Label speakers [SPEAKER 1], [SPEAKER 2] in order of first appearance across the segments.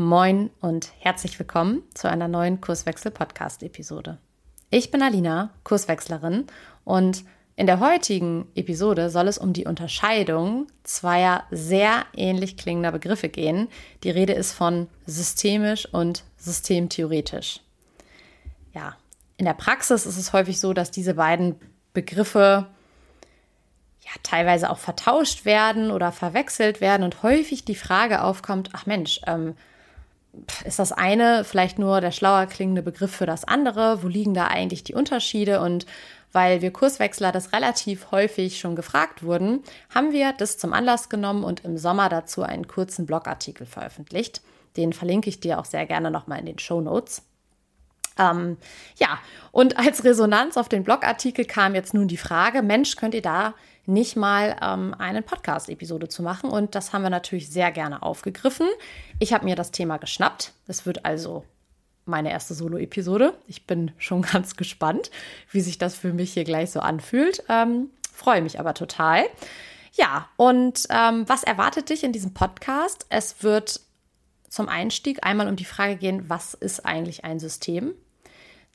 [SPEAKER 1] Moin und herzlich willkommen zu einer neuen Kurswechsel-Podcast-Episode. Ich bin Alina, Kurswechslerin, und in der heutigen Episode soll es um die Unterscheidung zweier sehr ähnlich klingender Begriffe gehen. Die Rede ist von systemisch und systemtheoretisch. Ja, in der Praxis ist es häufig so, dass diese beiden Begriffe ja teilweise auch vertauscht werden oder verwechselt werden und häufig die Frage aufkommt, ach Mensch, ähm, ist das eine vielleicht nur der schlauer klingende Begriff für das andere? Wo liegen da eigentlich die Unterschiede? Und weil wir Kurswechsler das relativ häufig schon gefragt wurden, haben wir das zum Anlass genommen und im Sommer dazu einen kurzen Blogartikel veröffentlicht. Den verlinke ich dir auch sehr gerne nochmal in den Show Notes. Ähm, ja, und als Resonanz auf den Blogartikel kam jetzt nun die Frage, Mensch, könnt ihr da nicht mal ähm, eine Podcast-Episode zu machen? Und das haben wir natürlich sehr gerne aufgegriffen. Ich habe mir das Thema geschnappt. Es wird also meine erste Solo-Episode. Ich bin schon ganz gespannt, wie sich das für mich hier gleich so anfühlt. Ähm, Freue mich aber total. Ja, und ähm, was erwartet dich in diesem Podcast? Es wird zum Einstieg einmal um die Frage gehen, was ist eigentlich ein System?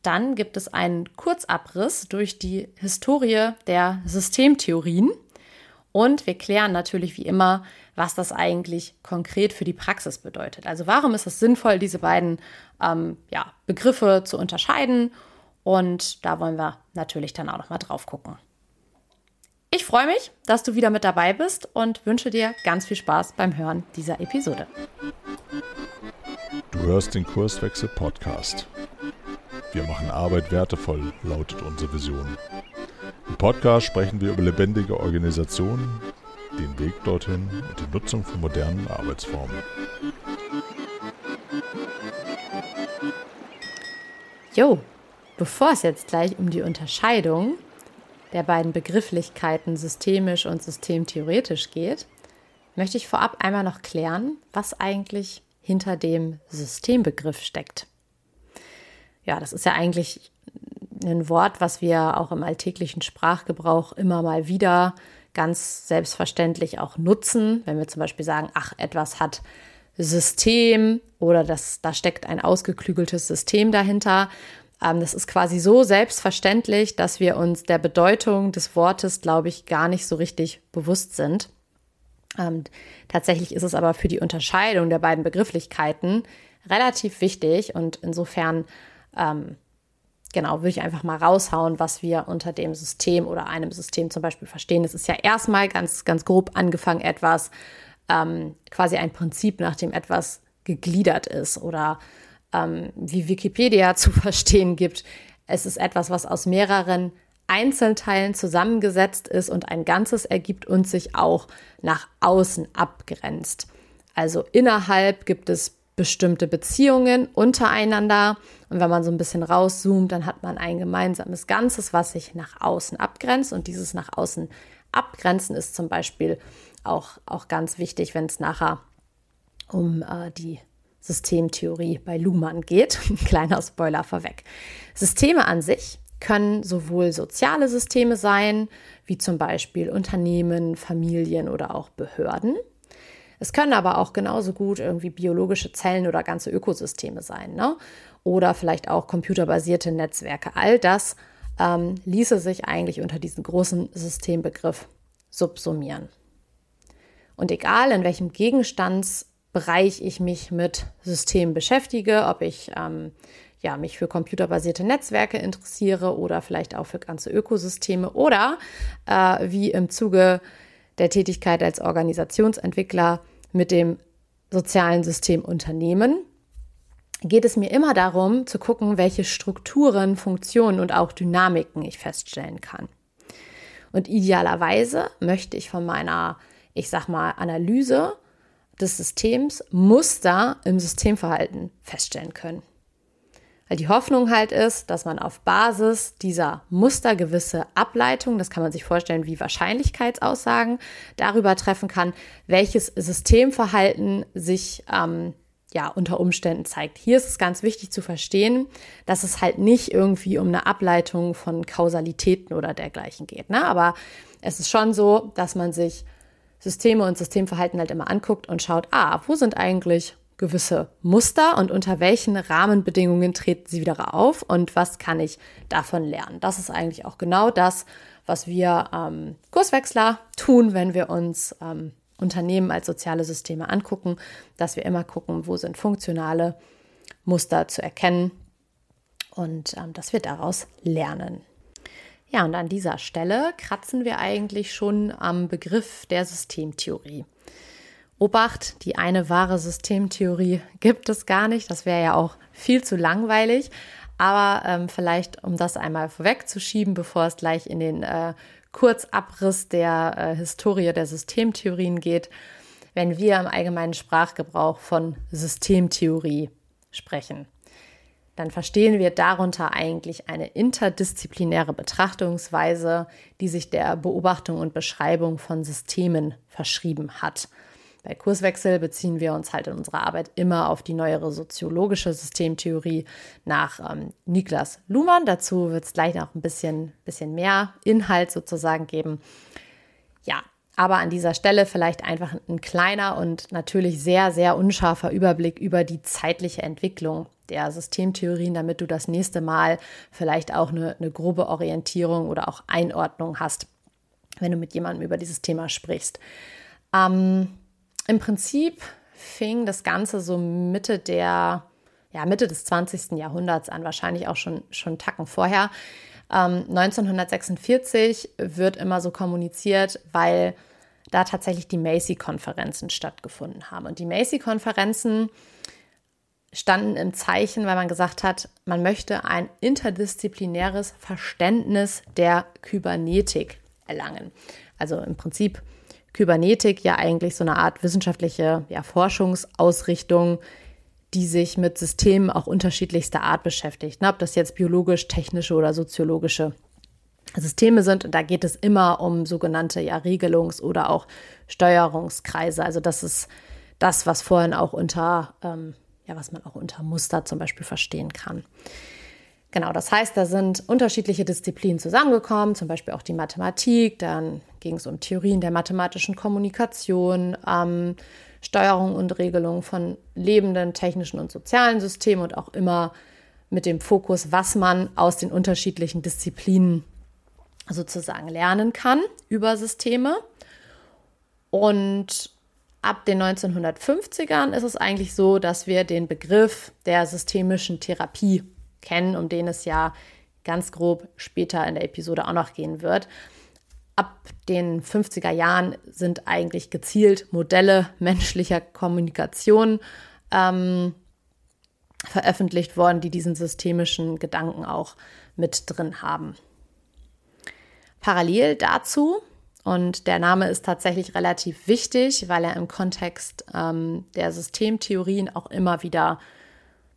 [SPEAKER 1] Dann gibt es einen Kurzabriss durch die Historie der Systemtheorien. Und wir klären natürlich wie immer, was das eigentlich konkret für die Praxis bedeutet. Also warum ist es sinnvoll, diese beiden ähm, ja, Begriffe zu unterscheiden? Und da wollen wir natürlich dann auch noch mal drauf gucken. Ich freue mich, dass du wieder mit dabei bist und wünsche dir ganz viel Spaß beim Hören dieser Episode.
[SPEAKER 2] Du hörst den Kurswechsel Podcast. Wir machen Arbeit wertevoll, lautet unsere Vision. Im Podcast sprechen wir über lebendige Organisationen, den Weg dorthin und die Nutzung von modernen Arbeitsformen.
[SPEAKER 1] Jo, bevor es jetzt gleich um die Unterscheidung der beiden Begrifflichkeiten systemisch und systemtheoretisch geht, möchte ich vorab einmal noch klären, was eigentlich hinter dem Systembegriff steckt ja, das ist ja eigentlich ein Wort, was wir auch im alltäglichen Sprachgebrauch immer mal wieder ganz selbstverständlich auch nutzen, wenn wir zum Beispiel sagen, ach, etwas hat System oder das, da steckt ein ausgeklügeltes System dahinter. Ähm, das ist quasi so selbstverständlich, dass wir uns der Bedeutung des Wortes, glaube ich, gar nicht so richtig bewusst sind. Ähm, tatsächlich ist es aber für die Unterscheidung der beiden Begrifflichkeiten relativ wichtig und insofern ähm, genau, würde ich einfach mal raushauen, was wir unter dem System oder einem System zum Beispiel verstehen. Es ist ja erstmal ganz, ganz grob angefangen etwas, ähm, quasi ein Prinzip, nach dem etwas gegliedert ist oder ähm, wie Wikipedia zu verstehen gibt. Es ist etwas, was aus mehreren Einzelteilen zusammengesetzt ist und ein Ganzes ergibt und sich auch nach außen abgrenzt. Also innerhalb gibt es bestimmte Beziehungen untereinander. Und wenn man so ein bisschen rauszoomt, dann hat man ein gemeinsames Ganzes, was sich nach außen abgrenzt. Und dieses nach außen abgrenzen ist zum Beispiel auch, auch ganz wichtig, wenn es nachher um äh, die Systemtheorie bei Luhmann geht. Kleiner Spoiler vorweg. Systeme an sich können sowohl soziale Systeme sein, wie zum Beispiel Unternehmen, Familien oder auch Behörden. Es können aber auch genauso gut irgendwie biologische Zellen oder ganze Ökosysteme sein. Ne? Oder vielleicht auch computerbasierte Netzwerke. All das ähm, ließe sich eigentlich unter diesen großen Systembegriff subsumieren. Und egal in welchem Gegenstandsbereich ich mich mit Systemen beschäftige, ob ich ähm, ja, mich für computerbasierte Netzwerke interessiere oder vielleicht auch für ganze Ökosysteme oder äh, wie im Zuge der Tätigkeit als Organisationsentwickler mit dem sozialen System Unternehmen, geht es mir immer darum zu gucken, welche Strukturen, Funktionen und auch Dynamiken ich feststellen kann. Und idealerweise möchte ich von meiner, ich sag mal, Analyse des Systems Muster im Systemverhalten feststellen können. Weil die Hoffnung halt ist, dass man auf Basis dieser Muster gewisse Ableitungen, das kann man sich vorstellen wie Wahrscheinlichkeitsaussagen, darüber treffen kann, welches Systemverhalten sich ähm, ja unter Umständen zeigt. Hier ist es ganz wichtig zu verstehen, dass es halt nicht irgendwie um eine Ableitung von Kausalitäten oder dergleichen geht. Ne? Aber es ist schon so, dass man sich Systeme und Systemverhalten halt immer anguckt und schaut, ah, wo sind eigentlich gewisse Muster und unter welchen Rahmenbedingungen treten sie wieder auf und was kann ich davon lernen. Das ist eigentlich auch genau das, was wir ähm, Kurswechsler tun, wenn wir uns ähm, Unternehmen als soziale Systeme angucken, dass wir immer gucken, wo sind funktionale Muster zu erkennen und ähm, dass wir daraus lernen. Ja, und an dieser Stelle kratzen wir eigentlich schon am Begriff der Systemtheorie. Obacht, die eine wahre Systemtheorie gibt es gar nicht. Das wäre ja auch viel zu langweilig. Aber ähm, vielleicht, um das einmal vorwegzuschieben, bevor es gleich in den äh, Kurzabriss der äh, Historie der Systemtheorien geht, wenn wir im allgemeinen Sprachgebrauch von Systemtheorie sprechen, dann verstehen wir darunter eigentlich eine interdisziplinäre Betrachtungsweise, die sich der Beobachtung und Beschreibung von Systemen verschrieben hat. Bei Kurswechsel beziehen wir uns halt in unserer Arbeit immer auf die neuere soziologische Systemtheorie nach ähm, Niklas Luhmann. Dazu wird es gleich noch ein bisschen, bisschen mehr Inhalt sozusagen geben. Ja, aber an dieser Stelle vielleicht einfach ein kleiner und natürlich sehr, sehr unscharfer Überblick über die zeitliche Entwicklung der Systemtheorien, damit du das nächste Mal vielleicht auch eine, eine grobe Orientierung oder auch Einordnung hast, wenn du mit jemandem über dieses Thema sprichst. Ähm, im Prinzip fing das Ganze so Mitte der, ja, Mitte des 20. Jahrhunderts an, wahrscheinlich auch schon, schon Tacken vorher. Ähm, 1946 wird immer so kommuniziert, weil da tatsächlich die Macy-Konferenzen stattgefunden haben. Und die Macy-Konferenzen standen im Zeichen, weil man gesagt hat, man möchte ein interdisziplinäres Verständnis der Kybernetik erlangen. Also im Prinzip Kybernetik ja eigentlich so eine Art wissenschaftliche ja, Forschungsausrichtung, die sich mit Systemen auch unterschiedlichster Art beschäftigt. Ne? Ob das jetzt biologisch, technische oder soziologische Systeme sind. Und da geht es immer um sogenannte ja, Regelungs- oder auch Steuerungskreise. Also das ist das, was vorhin auch unter, ähm, ja, was man auch unter Muster zum Beispiel verstehen kann. Genau, das heißt, da sind unterschiedliche Disziplinen zusammengekommen, zum Beispiel auch die Mathematik, dann ging es um Theorien der mathematischen Kommunikation, ähm, Steuerung und Regelung von lebenden, technischen und sozialen Systemen und auch immer mit dem Fokus, was man aus den unterschiedlichen Disziplinen sozusagen lernen kann über Systeme. Und ab den 1950ern ist es eigentlich so, dass wir den Begriff der systemischen Therapie kennen, um den es ja ganz grob später in der Episode auch noch gehen wird. Ab den 50er Jahren sind eigentlich gezielt Modelle menschlicher Kommunikation ähm, veröffentlicht worden, die diesen systemischen Gedanken auch mit drin haben. Parallel dazu, und der Name ist tatsächlich relativ wichtig, weil er im Kontext ähm, der Systemtheorien auch immer wieder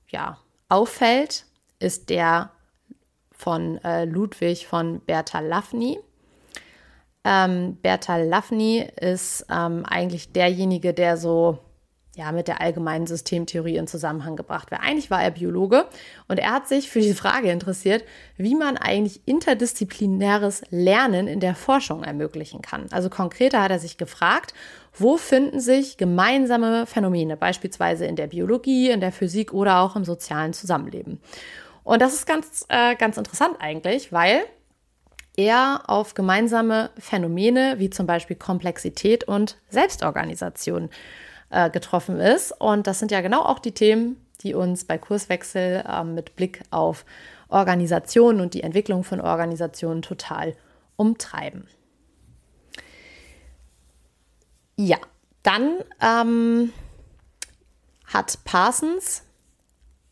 [SPEAKER 1] ja, auffällt, ist der von äh, Ludwig von Bertalanffy. Ähm, Bertalanffy ist ähm, eigentlich derjenige, der so ja, mit der allgemeinen Systemtheorie in Zusammenhang gebracht wird. Eigentlich war er Biologe und er hat sich für die Frage interessiert, wie man eigentlich interdisziplinäres Lernen in der Forschung ermöglichen kann. Also konkreter hat er sich gefragt, wo finden sich gemeinsame Phänomene, beispielsweise in der Biologie, in der Physik oder auch im sozialen Zusammenleben. Und das ist ganz, äh, ganz interessant eigentlich, weil er auf gemeinsame Phänomene wie zum Beispiel Komplexität und Selbstorganisation äh, getroffen ist. Und das sind ja genau auch die Themen, die uns bei Kurswechsel äh, mit Blick auf Organisationen und die Entwicklung von Organisationen total umtreiben. Ja, dann ähm, hat Parsons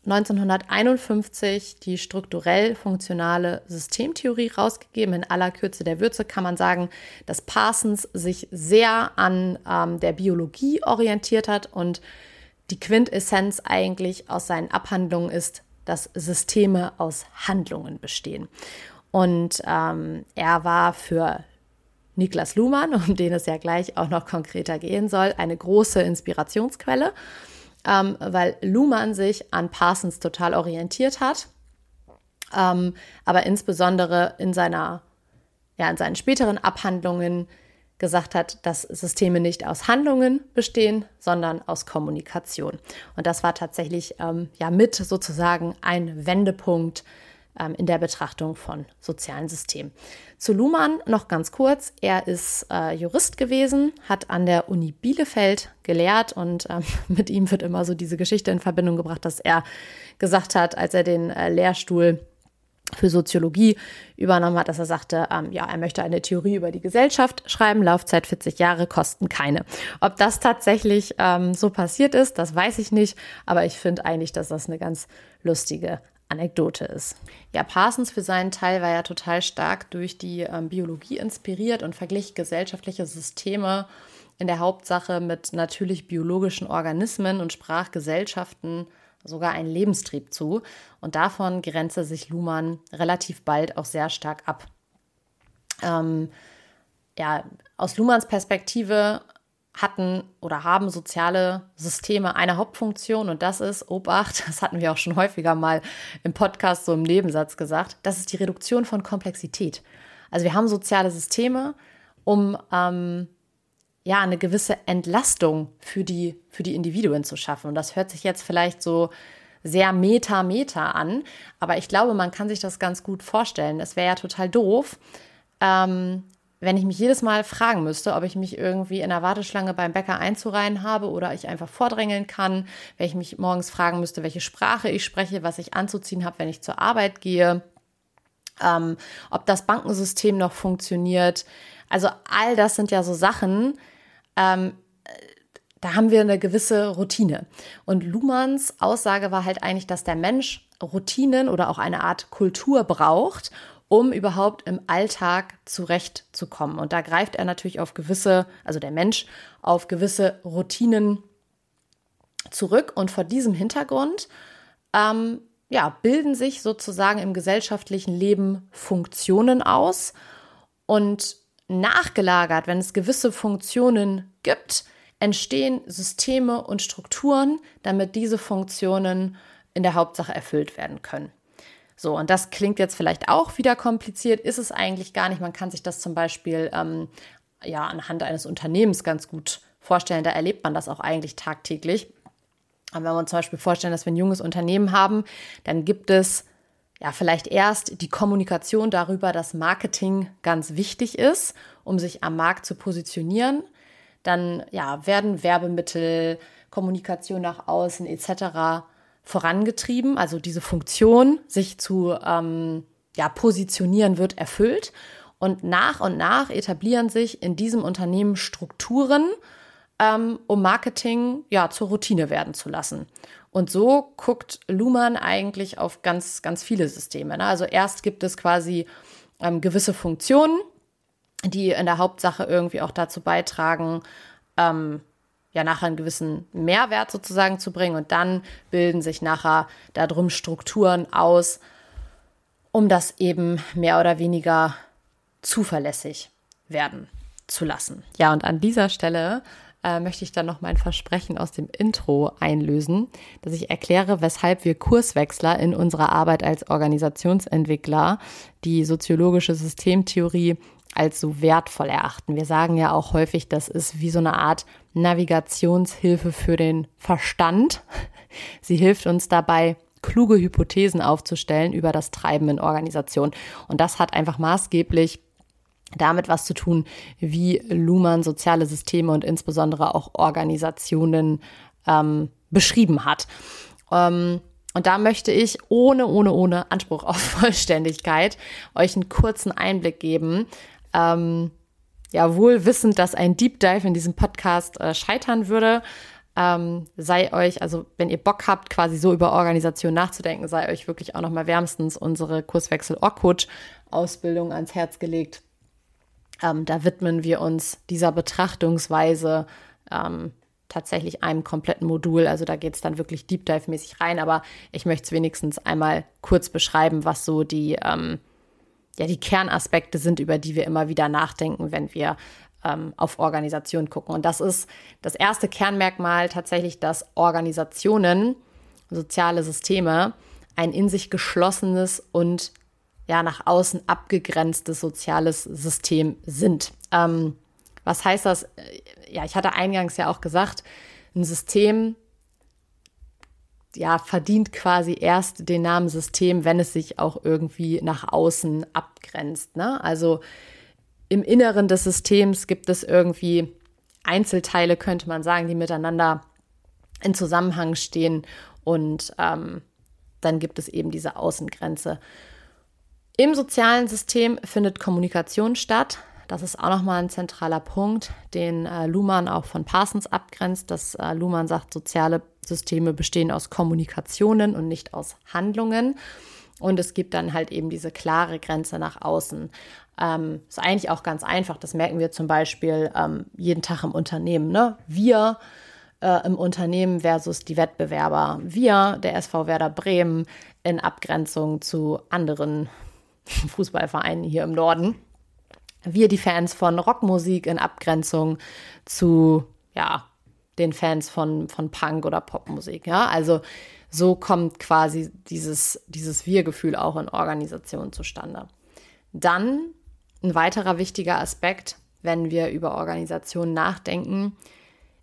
[SPEAKER 1] 1951 die strukturell funktionale Systemtheorie rausgegeben. In aller Kürze der Würze kann man sagen, dass Parsons sich sehr an ähm, der Biologie orientiert hat und die Quintessenz eigentlich aus seinen Abhandlungen ist, dass Systeme aus Handlungen bestehen. Und ähm, er war für Niklas Luhmann, um den es ja gleich auch noch konkreter gehen soll, eine große Inspirationsquelle ähm, weil Luhmann sich an Parsons total orientiert hat, ähm, aber insbesondere in seiner, ja, in seinen späteren Abhandlungen gesagt hat, dass Systeme nicht aus Handlungen bestehen, sondern aus Kommunikation. Und das war tatsächlich ähm, ja mit sozusagen ein Wendepunkt ähm, in der Betrachtung von sozialen Systemen. Zu Luhmann noch ganz kurz. Er ist äh, Jurist gewesen, hat an der Uni Bielefeld gelehrt und ähm, mit ihm wird immer so diese Geschichte in Verbindung gebracht, dass er gesagt hat, als er den äh, Lehrstuhl für Soziologie übernommen hat, dass er sagte, ähm, ja, er möchte eine Theorie über die Gesellschaft schreiben, Laufzeit 40 Jahre, Kosten keine. Ob das tatsächlich ähm, so passiert ist, das weiß ich nicht, aber ich finde eigentlich, dass das eine ganz lustige Anekdote ist. Ja, Parsons für seinen Teil war ja total stark durch die ähm, Biologie inspiriert und verglich gesellschaftliche Systeme in der Hauptsache mit natürlich biologischen Organismen und sprach Gesellschaften sogar einen Lebenstrieb zu. Und davon grenze sich Luhmann relativ bald auch sehr stark ab. Ähm, ja, aus Luhmanns Perspektive hatten oder haben soziale Systeme eine Hauptfunktion und das ist, Obacht, das hatten wir auch schon häufiger mal im Podcast so im Nebensatz gesagt, das ist die Reduktion von Komplexität. Also wir haben soziale Systeme, um ähm, ja eine gewisse Entlastung für die, für die Individuen zu schaffen. Und das hört sich jetzt vielleicht so sehr meta-meta an, aber ich glaube, man kann sich das ganz gut vorstellen. Es wäre ja total doof, ähm, wenn ich mich jedes Mal fragen müsste, ob ich mich irgendwie in der Warteschlange beim Bäcker einzureihen habe oder ich einfach vordrängeln kann, wenn ich mich morgens fragen müsste, welche Sprache ich spreche, was ich anzuziehen habe, wenn ich zur Arbeit gehe, ähm, ob das Bankensystem noch funktioniert. Also all das sind ja so Sachen, ähm, da haben wir eine gewisse Routine. Und Luhmanns Aussage war halt eigentlich, dass der Mensch Routinen oder auch eine Art Kultur braucht, um überhaupt im Alltag zurechtzukommen. Und da greift er natürlich auf gewisse, also der Mensch, auf gewisse Routinen zurück. Und vor diesem Hintergrund ähm, ja, bilden sich sozusagen im gesellschaftlichen Leben Funktionen aus. Und nachgelagert, wenn es gewisse Funktionen gibt, entstehen Systeme und Strukturen, damit diese Funktionen in der Hauptsache erfüllt werden können. So, und das klingt jetzt vielleicht auch wieder kompliziert, ist es eigentlich gar nicht. Man kann sich das zum Beispiel ähm, ja anhand eines Unternehmens ganz gut vorstellen. Da erlebt man das auch eigentlich tagtäglich. Aber wenn wir uns zum Beispiel vorstellen, dass wir ein junges Unternehmen haben, dann gibt es ja vielleicht erst die Kommunikation darüber, dass Marketing ganz wichtig ist, um sich am Markt zu positionieren. Dann ja, werden Werbemittel, Kommunikation nach außen etc vorangetrieben. Also diese Funktion, sich zu ähm, ja, positionieren, wird erfüllt. Und nach und nach etablieren sich in diesem Unternehmen Strukturen, ähm, um Marketing ja zur Routine werden zu lassen. Und so guckt Luhmann eigentlich auf ganz, ganz viele Systeme. Ne? Also erst gibt es quasi ähm, gewisse Funktionen, die in der Hauptsache irgendwie auch dazu beitragen, ähm, ja nachher einen gewissen Mehrwert sozusagen zu bringen und dann bilden sich nachher darum Strukturen aus, um das eben mehr oder weniger zuverlässig werden zu lassen. Ja, und an dieser Stelle äh, möchte ich dann noch mein Versprechen aus dem Intro einlösen, dass ich erkläre, weshalb wir Kurswechsler in unserer Arbeit als Organisationsentwickler die soziologische Systemtheorie als so wertvoll erachten. Wir sagen ja auch häufig, das ist wie so eine Art Navigationshilfe für den Verstand. Sie hilft uns dabei, kluge Hypothesen aufzustellen über das Treiben in Organisationen. Und das hat einfach maßgeblich damit was zu tun, wie Luhmann soziale Systeme und insbesondere auch Organisationen ähm, beschrieben hat. Ähm, und da möchte ich ohne, ohne, ohne Anspruch auf Vollständigkeit euch einen kurzen Einblick geben, ähm, ja, wohl wissend, dass ein Deep Dive in diesem Podcast äh, scheitern würde, ähm, sei euch, also wenn ihr Bock habt, quasi so über Organisation nachzudenken, sei euch wirklich auch nochmal wärmstens unsere Kurswechsel Orkut Ausbildung ans Herz gelegt. Ähm, da widmen wir uns dieser Betrachtungsweise ähm, tatsächlich einem kompletten Modul. Also da geht es dann wirklich Deep Dive-mäßig rein, aber ich möchte es wenigstens einmal kurz beschreiben, was so die ähm, ja die Kernaspekte sind, über die wir immer wieder nachdenken, wenn wir ähm, auf Organisation gucken. Und das ist das erste Kernmerkmal tatsächlich, dass Organisationen, soziale Systeme, ein in sich geschlossenes und ja nach außen abgegrenztes soziales System sind. Ähm, Was heißt das? Ja, ich hatte eingangs ja auch gesagt, ein System ja, verdient quasi erst den Namen System, wenn es sich auch irgendwie nach außen abgrenzt. Ne? Also im Inneren des Systems gibt es irgendwie Einzelteile, könnte man sagen, die miteinander in Zusammenhang stehen und ähm, dann gibt es eben diese Außengrenze. Im sozialen System findet Kommunikation statt. Das ist auch nochmal ein zentraler Punkt, den äh, Luhmann auch von Parsons abgrenzt, dass äh, Luhmann sagt, soziale Systeme bestehen aus Kommunikationen und nicht aus Handlungen. Und es gibt dann halt eben diese klare Grenze nach außen. Ähm, ist eigentlich auch ganz einfach. Das merken wir zum Beispiel ähm, jeden Tag im Unternehmen. Ne? Wir äh, im Unternehmen versus die Wettbewerber. Wir, der SV Werder Bremen, in Abgrenzung zu anderen Fußballvereinen hier im Norden. Wir, die Fans von Rockmusik, in Abgrenzung zu, ja, den Fans von, von Punk oder Popmusik. Ja, also so kommt quasi dieses, dieses Wir-Gefühl auch in Organisationen zustande. Dann ein weiterer wichtiger Aspekt, wenn wir über Organisationen nachdenken,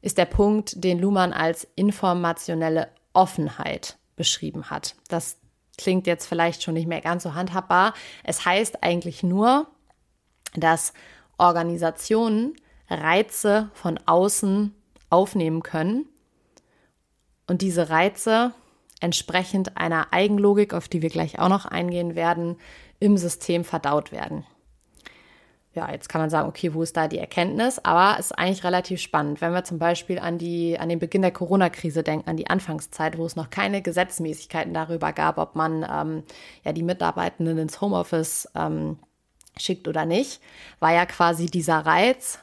[SPEAKER 1] ist der Punkt, den Luhmann als informationelle Offenheit beschrieben hat. Das klingt jetzt vielleicht schon nicht mehr ganz so handhabbar. Es heißt eigentlich nur, dass Organisationen Reize von außen aufnehmen können und diese Reize entsprechend einer Eigenlogik, auf die wir gleich auch noch eingehen werden, im System verdaut werden ja, jetzt kann man sagen, okay, wo ist da die Erkenntnis? Aber es ist eigentlich relativ spannend, wenn wir zum Beispiel an, die, an den Beginn der Corona-Krise denken, an die Anfangszeit, wo es noch keine Gesetzmäßigkeiten darüber gab, ob man ähm, ja die Mitarbeitenden ins Homeoffice ähm, schickt oder nicht, war ja quasi dieser Reiz,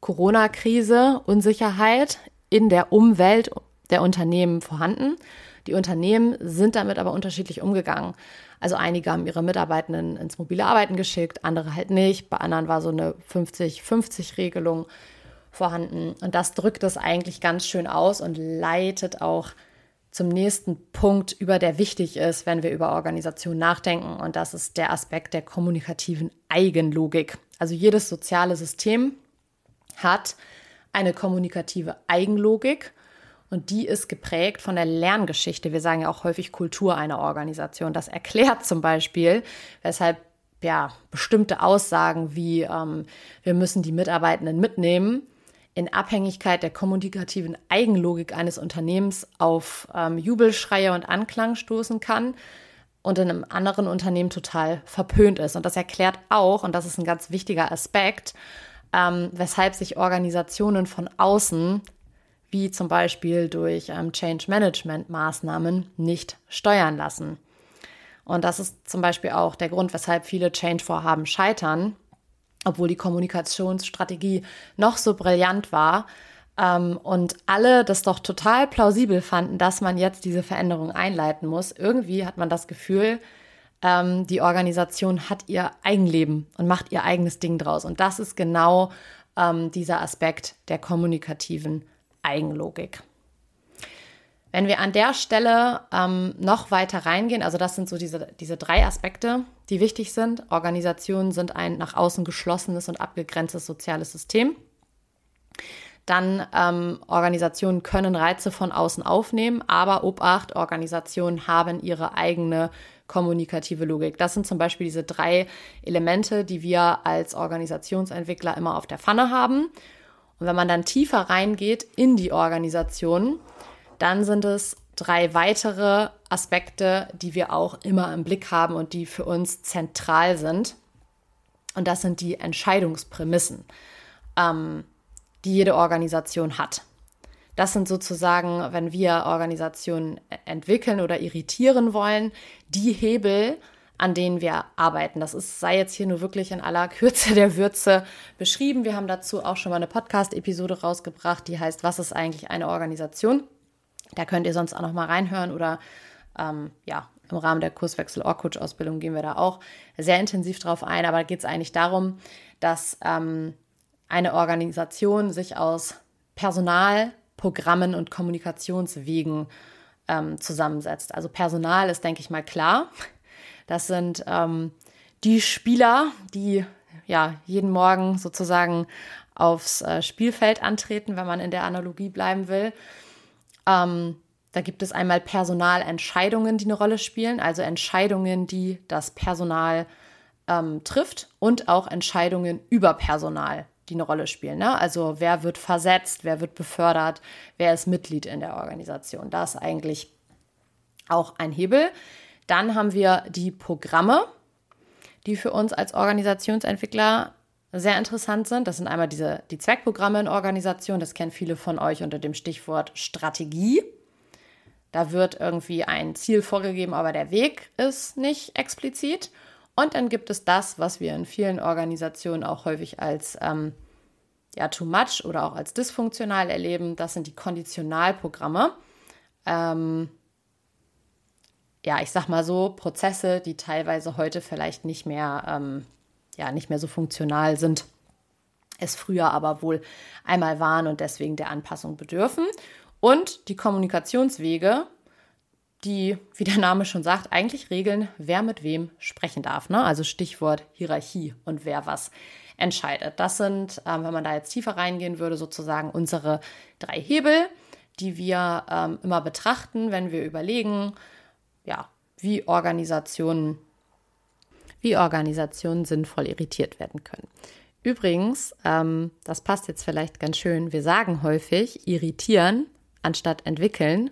[SPEAKER 1] Corona-Krise, Unsicherheit in der Umwelt der Unternehmen vorhanden. Die Unternehmen sind damit aber unterschiedlich umgegangen. Also einige haben ihre Mitarbeitenden ins mobile Arbeiten geschickt, andere halt nicht. Bei anderen war so eine 50-50-Regelung vorhanden. Und das drückt es eigentlich ganz schön aus und leitet auch zum nächsten Punkt über, der wichtig ist, wenn wir über Organisation nachdenken. Und das ist der Aspekt der kommunikativen Eigenlogik. Also jedes soziale System hat eine kommunikative Eigenlogik und die ist geprägt von der Lerngeschichte. Wir sagen ja auch häufig Kultur einer Organisation. Das erklärt zum Beispiel, weshalb ja bestimmte Aussagen wie ähm, wir müssen die Mitarbeitenden mitnehmen in Abhängigkeit der kommunikativen Eigenlogik eines Unternehmens auf ähm, Jubelschreie und Anklang stoßen kann und in einem anderen Unternehmen total verpönt ist. Und das erklärt auch, und das ist ein ganz wichtiger Aspekt, ähm, weshalb sich Organisationen von außen wie zum Beispiel durch ähm, Change Management Maßnahmen nicht steuern lassen. Und das ist zum Beispiel auch der Grund, weshalb viele Change-Vorhaben scheitern, obwohl die Kommunikationsstrategie noch so brillant war ähm, und alle das doch total plausibel fanden, dass man jetzt diese Veränderung einleiten muss. Irgendwie hat man das Gefühl, ähm, die Organisation hat ihr Eigenleben und macht ihr eigenes Ding draus. Und das ist genau ähm, dieser Aspekt der kommunikativen Eigenlogik. Wenn wir an der Stelle ähm, noch weiter reingehen, also das sind so diese, diese drei Aspekte, die wichtig sind. Organisationen sind ein nach außen geschlossenes und abgegrenztes soziales System. Dann ähm, Organisationen können Reize von außen aufnehmen, aber Obacht, Organisationen haben ihre eigene kommunikative Logik. Das sind zum Beispiel diese drei Elemente, die wir als Organisationsentwickler immer auf der Pfanne haben und wenn man dann tiefer reingeht in die Organisation, dann sind es drei weitere Aspekte, die wir auch immer im Blick haben und die für uns zentral sind. Und das sind die Entscheidungsprämissen, ähm, die jede Organisation hat. Das sind sozusagen, wenn wir Organisationen entwickeln oder irritieren wollen, die Hebel, an denen wir arbeiten. Das ist, sei jetzt hier nur wirklich in aller Kürze der Würze beschrieben. Wir haben dazu auch schon mal eine Podcast-Episode rausgebracht, die heißt, was ist eigentlich eine Organisation? Da könnt ihr sonst auch noch mal reinhören oder ähm, ja, im Rahmen der Kurswechsel Orcoach Ausbildung gehen wir da auch sehr intensiv drauf ein. Aber da geht es eigentlich darum, dass ähm, eine Organisation sich aus Personal, Programmen und Kommunikationswegen ähm, zusammensetzt. Also Personal ist, denke ich mal, klar. Das sind ähm, die Spieler, die ja jeden Morgen sozusagen aufs äh, Spielfeld antreten, wenn man in der Analogie bleiben will. Ähm, da gibt es einmal Personalentscheidungen, die eine Rolle spielen, also Entscheidungen, die das Personal ähm, trifft und auch Entscheidungen über Personal, die eine Rolle spielen. Ne? Also wer wird versetzt, wer wird befördert, wer ist Mitglied in der Organisation. Da ist eigentlich auch ein Hebel. Dann haben wir die Programme, die für uns als Organisationsentwickler sehr interessant sind. Das sind einmal diese, die Zweckprogramme in Organisationen. Das kennen viele von euch unter dem Stichwort Strategie. Da wird irgendwie ein Ziel vorgegeben, aber der Weg ist nicht explizit. Und dann gibt es das, was wir in vielen Organisationen auch häufig als ähm, ja, too much oder auch als dysfunktional erleben. Das sind die Konditionalprogramme. Ähm, ja, ich sag mal so, Prozesse, die teilweise heute vielleicht nicht mehr, ähm, ja, nicht mehr so funktional sind, es früher aber wohl einmal waren und deswegen der Anpassung bedürfen. Und die Kommunikationswege, die, wie der Name schon sagt, eigentlich regeln, wer mit wem sprechen darf. Ne? Also Stichwort Hierarchie und wer was entscheidet. Das sind, ähm, wenn man da jetzt tiefer reingehen würde, sozusagen unsere drei Hebel, die wir ähm, immer betrachten, wenn wir überlegen, ja, wie Organisationen, wie Organisationen sinnvoll irritiert werden können. Übrigens, ähm, das passt jetzt vielleicht ganz schön, wir sagen häufig irritieren anstatt entwickeln,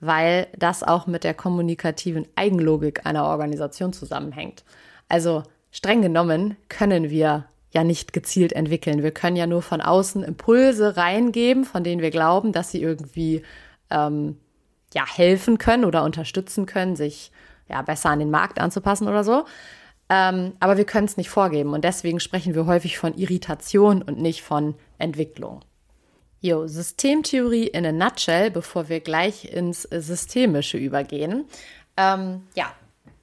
[SPEAKER 1] weil das auch mit der kommunikativen Eigenlogik einer Organisation zusammenhängt. Also streng genommen können wir ja nicht gezielt entwickeln. Wir können ja nur von außen Impulse reingeben, von denen wir glauben, dass sie irgendwie ähm, ja, helfen können oder unterstützen können, sich ja, besser an den Markt anzupassen oder so. Ähm, aber wir können es nicht vorgeben und deswegen sprechen wir häufig von Irritation und nicht von Entwicklung. Jo, Systemtheorie in a nutshell, bevor wir gleich ins Systemische übergehen. Ähm, ja,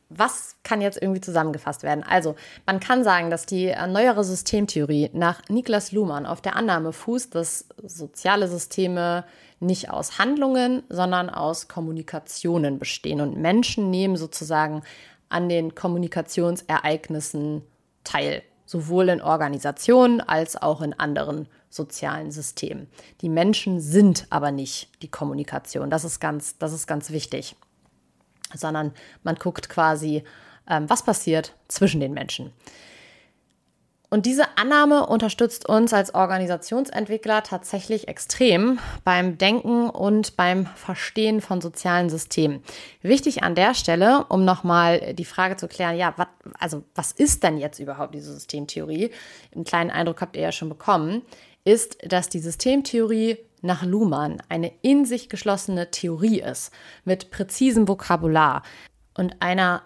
[SPEAKER 1] was kann jetzt irgendwie zusammengefasst werden? Also, man kann sagen, dass die neuere Systemtheorie nach Niklas Luhmann auf der Annahme fußt, dass soziale Systeme nicht aus Handlungen, sondern aus Kommunikationen bestehen. Und Menschen nehmen sozusagen an den Kommunikationsereignissen teil, sowohl in Organisationen als auch in anderen sozialen Systemen. Die Menschen sind aber nicht die Kommunikation. Das ist ganz, das ist ganz wichtig. Sondern man guckt quasi, ähm, was passiert zwischen den Menschen. Und diese Annahme unterstützt uns als Organisationsentwickler tatsächlich extrem beim Denken und beim Verstehen von sozialen Systemen. Wichtig an der Stelle, um nochmal die Frage zu klären, ja, wat, also was ist denn jetzt überhaupt diese Systemtheorie? Einen kleinen Eindruck habt ihr ja schon bekommen, ist, dass die Systemtheorie nach Luhmann eine in sich geschlossene Theorie ist, mit präzisem Vokabular und einer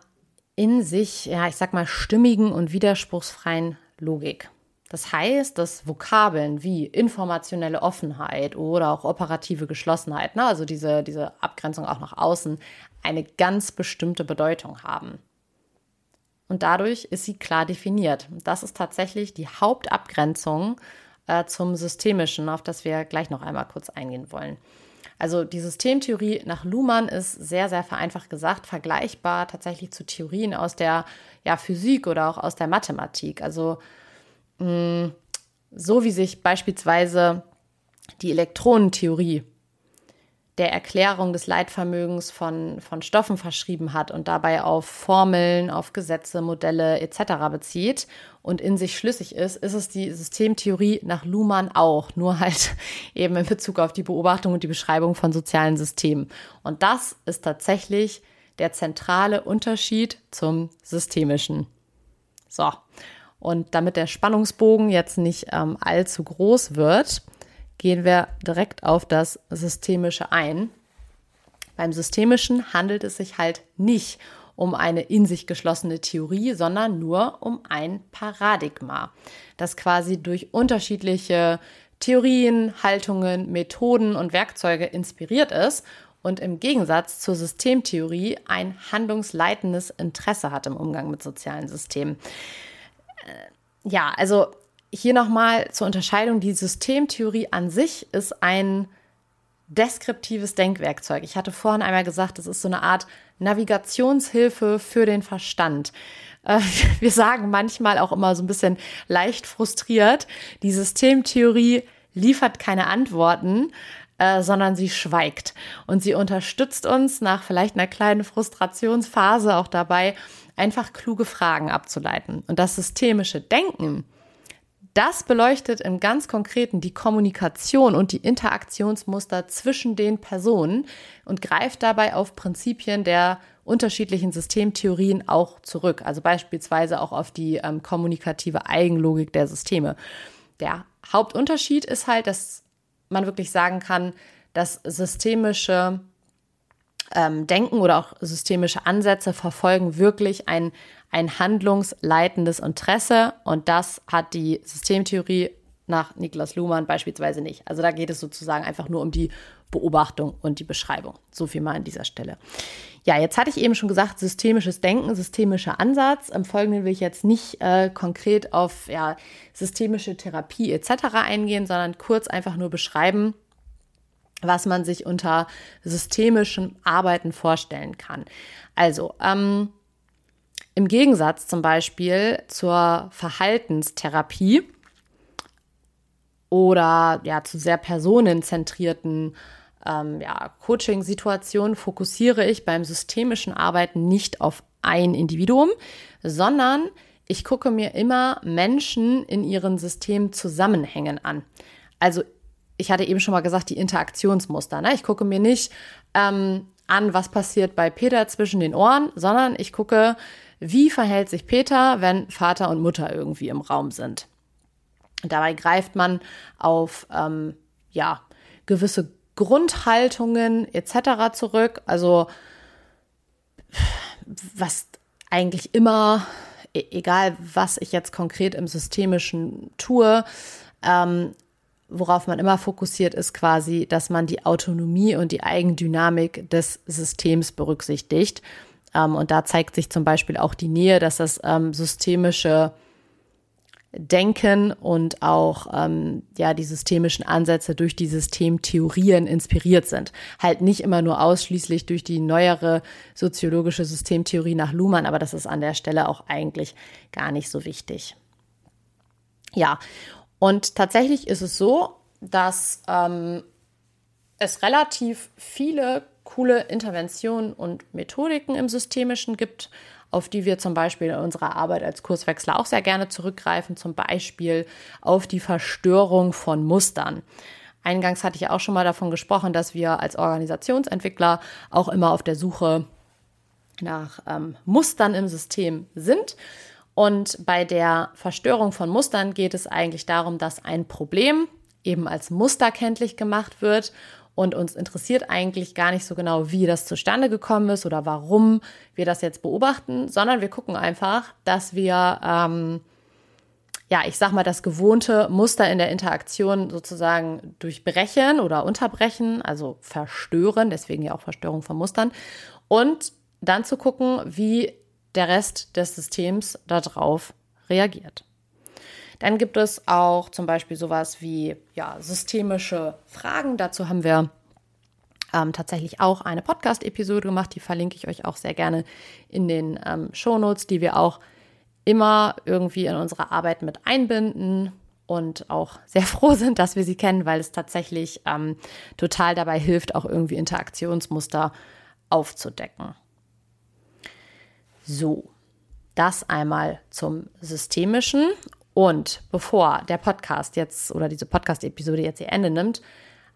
[SPEAKER 1] in sich, ja, ich sag mal, stimmigen und widerspruchsfreien Logik. Das heißt, dass Vokabeln wie informationelle Offenheit oder auch operative Geschlossenheit, ne, also diese, diese Abgrenzung auch nach außen, eine ganz bestimmte Bedeutung haben. Und dadurch ist sie klar definiert. Das ist tatsächlich die Hauptabgrenzung äh, zum Systemischen, auf das wir gleich noch einmal kurz eingehen wollen. Also die Systemtheorie nach Luhmann ist sehr, sehr vereinfacht gesagt vergleichbar tatsächlich zu Theorien aus der ja, Physik oder auch aus der Mathematik. Also mh, mm, so wie sich beispielsweise die Elektronentheorie der Erklärung des Leitvermögens von, von Stoffen verschrieben hat und dabei auf Formeln, auf Gesetze, Modelle etc. bezieht und in sich schlüssig ist, ist es die Systemtheorie nach Luhmann auch, nur halt eben in Bezug auf die Beobachtung und die Beschreibung von sozialen Systemen. Und das ist tatsächlich der zentrale Unterschied zum systemischen. So, und damit der Spannungsbogen jetzt nicht ähm, allzu groß wird, gehen wir direkt auf das Systemische ein. Beim Systemischen handelt es sich halt nicht um eine in sich geschlossene Theorie, sondern nur um ein Paradigma, das quasi durch unterschiedliche Theorien, Haltungen, Methoden und Werkzeuge inspiriert ist und im Gegensatz zur Systemtheorie ein handlungsleitendes Interesse hat im Umgang mit sozialen Systemen. Äh, ja, also hier nochmal zur Unterscheidung, die Systemtheorie an sich ist ein deskriptives Denkwerkzeug. Ich hatte vorhin einmal gesagt, es ist so eine Art Navigationshilfe für den Verstand. äh, wir sagen manchmal auch immer so ein bisschen leicht frustriert, die Systemtheorie liefert keine Antworten, äh, sondern sie schweigt. Und sie unterstützt uns nach vielleicht einer kleinen Frustrationsphase auch dabei, einfach kluge Fragen abzuleiten. Und das systemische Denken, das beleuchtet im ganz konkreten die Kommunikation und die Interaktionsmuster zwischen den Personen und greift dabei auf Prinzipien der unterschiedlichen Systemtheorien auch zurück. Also beispielsweise auch auf die ähm, kommunikative Eigenlogik der Systeme. Der Hauptunterschied ist halt, dass man wirklich sagen kann, dass systemische ähm, Denken oder auch systemische Ansätze verfolgen wirklich ein, ein handlungsleitendes Interesse und das hat die Systemtheorie nach Niklas Luhmann beispielsweise nicht. Also da geht es sozusagen einfach nur um die Beobachtung und die Beschreibung. So viel mal an dieser Stelle. Ja, jetzt hatte ich eben schon gesagt, systemisches Denken, systemischer Ansatz. Im Folgenden will ich jetzt nicht äh, konkret auf ja, systemische Therapie etc. eingehen, sondern kurz einfach nur beschreiben, was man sich unter systemischem Arbeiten vorstellen kann. Also, ähm, im Gegensatz zum Beispiel zur Verhaltenstherapie oder ja zu sehr personenzentrierten ähm, ja, Coaching-Situationen fokussiere ich beim systemischen Arbeiten nicht auf ein Individuum, sondern ich gucke mir immer Menschen in ihren Systemzusammenhängen an. Also ich hatte eben schon mal gesagt, die Interaktionsmuster. Ne? Ich gucke mir nicht ähm, an, was passiert bei Peter zwischen den Ohren, sondern ich gucke, wie verhält sich Peter, wenn Vater und Mutter irgendwie im Raum sind. dabei greift man auf ähm, ja, gewisse Grundhaltungen etc. zurück. Also was eigentlich immer, e-, egal was ich jetzt konkret im Systemischen tue, ähm, worauf man immer fokussiert, ist quasi, dass man die Autonomie und die Eigendynamik des Systems berücksichtigt. Ähm, und da zeigt sich zum Beispiel auch die Nähe, dass das ähm, systemische Denken und auch ähm, ja die systemischen Ansätze durch die Systemtheorien inspiriert sind. Halt nicht immer nur ausschließlich durch die neuere soziologische Systemtheorie nach Luhmann, aber das ist an der Stelle auch eigentlich gar nicht so wichtig. Ja, und tatsächlich ist es so, dass ähm, es relativ viele coole Interventionen und Methodiken im Systemischen gibt, auf die wir zum Beispiel in unserer Arbeit als Kurswechsler auch sehr gerne zurückgreifen, zum Beispiel auf die Verstörung von Mustern. Eingangs hatte ich auch schon mal davon gesprochen, dass wir als Organisationsentwickler auch immer auf der Suche nach ähm, Mustern im System sind und bei der Verstörung von Mustern geht es eigentlich darum, dass ein Problem eben als Muster kenntlich gemacht wird und uns interessiert eigentlich gar nicht so genau, wie das zustande gekommen ist oder warum wir das jetzt beobachten, sondern wir gucken einfach, dass wir, ähm, ja, ich sag mal, das gewohnte Muster in der Interaktion sozusagen durchbrechen oder unterbrechen, also verstören, deswegen ja auch Verstörung von Mustern und dann zu gucken, wie der Rest des Systems darauf reagiert. Dann gibt es auch zum Beispiel sowas wie ja, systemische Fragen. Dazu haben wir ähm, tatsächlich auch eine Podcast-Episode gemacht. Die verlinke ich euch auch sehr gerne in den ähm, Shownotes, die wir auch immer irgendwie in unsere Arbeit mit einbinden und auch sehr froh sind, dass wir sie kennen, weil es tatsächlich ähm, total dabei hilft, auch irgendwie Interaktionsmuster aufzudecken. So, das einmal zum Systemischen. Und bevor der Podcast jetzt oder diese Podcast-Episode jetzt ihr Ende nimmt,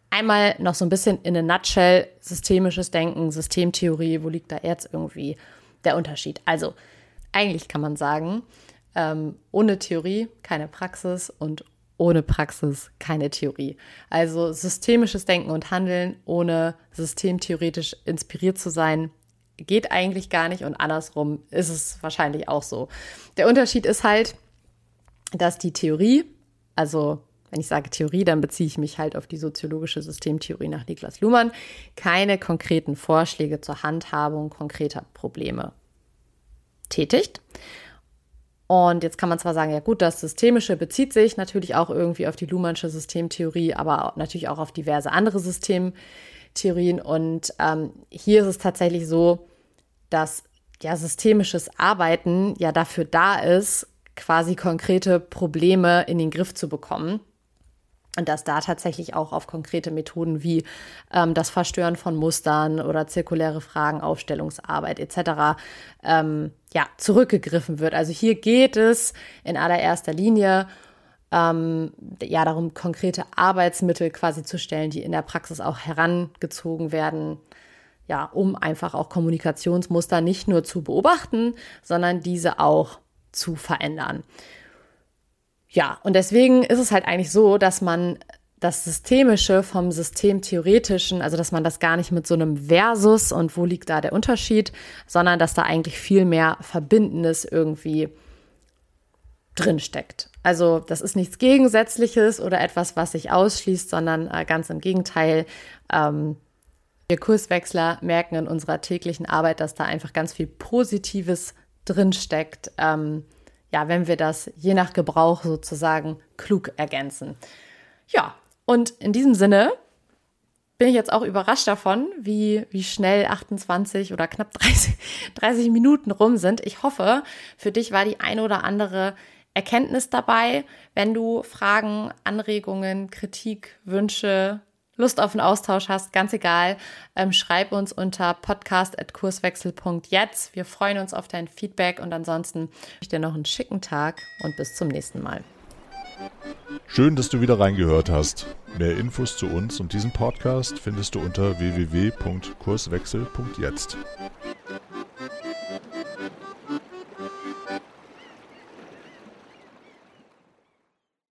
[SPEAKER 1] einmal noch so ein bisschen in a nutshell systemisches Denken, Systemtheorie, wo liegt da jetzt irgendwie der Unterschied? Also, eigentlich kann man sagen, ähm, ohne Theorie keine Praxis und ohne Praxis keine Theorie. Also systemisches Denken und Handeln, ohne systemtheoretisch inspiriert zu sein, geht eigentlich gar nicht und andersrum ist es wahrscheinlich auch so. Der Unterschied ist halt, dass die Theorie, also wenn ich sage Theorie, dann beziehe ich mich halt auf die soziologische Systemtheorie nach Niklas Luhmann, keine konkreten Vorschläge zur Handhabung konkreter Probleme tätigt. Und jetzt kann man zwar sagen, ja gut, das Systemische bezieht sich natürlich auch irgendwie auf die Luhmannsche Systemtheorie, aber natürlich auch auf diverse andere Systemtheorien. Und ähm, hier ist es tatsächlich so, dass ja, systemisches Arbeiten ja dafür da ist, quasi konkrete Probleme in den Griff zu bekommen. Und dass da tatsächlich auch auf konkrete Methoden wie ähm, das Verstören von Mustern oder zirkuläre Fragen, Aufstellungsarbeit etc. Ähm, ja, zurückgegriffen wird. Also hier geht es in allererster Linie ähm, ja darum, konkrete Arbeitsmittel quasi zu stellen, die in der Praxis auch herangezogen werden, ja, um einfach auch Kommunikationsmuster nicht nur zu beobachten, sondern diese auch zu verändern. Ja, und deswegen ist es halt eigentlich so, dass man das Systemische vom Systemtheoretischen, also dass man das gar nicht mit so einem Versus und wo liegt da der Unterschied, sondern dass da eigentlich viel mehr Verbindendes irgendwie drinsteckt. Also das ist nichts Gegensätzliches oder etwas, was sich ausschließt, sondern äh, ganz im Gegenteil. Ähm, wir Kurswechsler merken in unserer täglichen Arbeit, dass da einfach ganz viel Positives drinsteckt. Ähm, ja, wenn wir das je nach Gebrauch sozusagen klug ergänzen. Ja, und in diesem Sinne bin ich jetzt auch überrascht davon, wie, wie schnell 28 oder knapp 30, 30 Minuten rum sind. Ich hoffe, für dich war die eine oder andere Erkenntnis dabei. Wenn du Fragen, Anregungen, Kritik, Wünsche, Lust auf einen Austausch hast, ganz egal, ähm, schreib uns unter podcast.kurswechsel.jetzt. Wir freuen uns auf dein Feedback und ansonsten wünsche ich dir noch einen schicken Tag und bis zum nächsten Mal.
[SPEAKER 2] Schön, dass du wieder reingehört hast. Mehr Infos zu uns und diesem Podcast findest du unter www.kurswechsel.jetzt.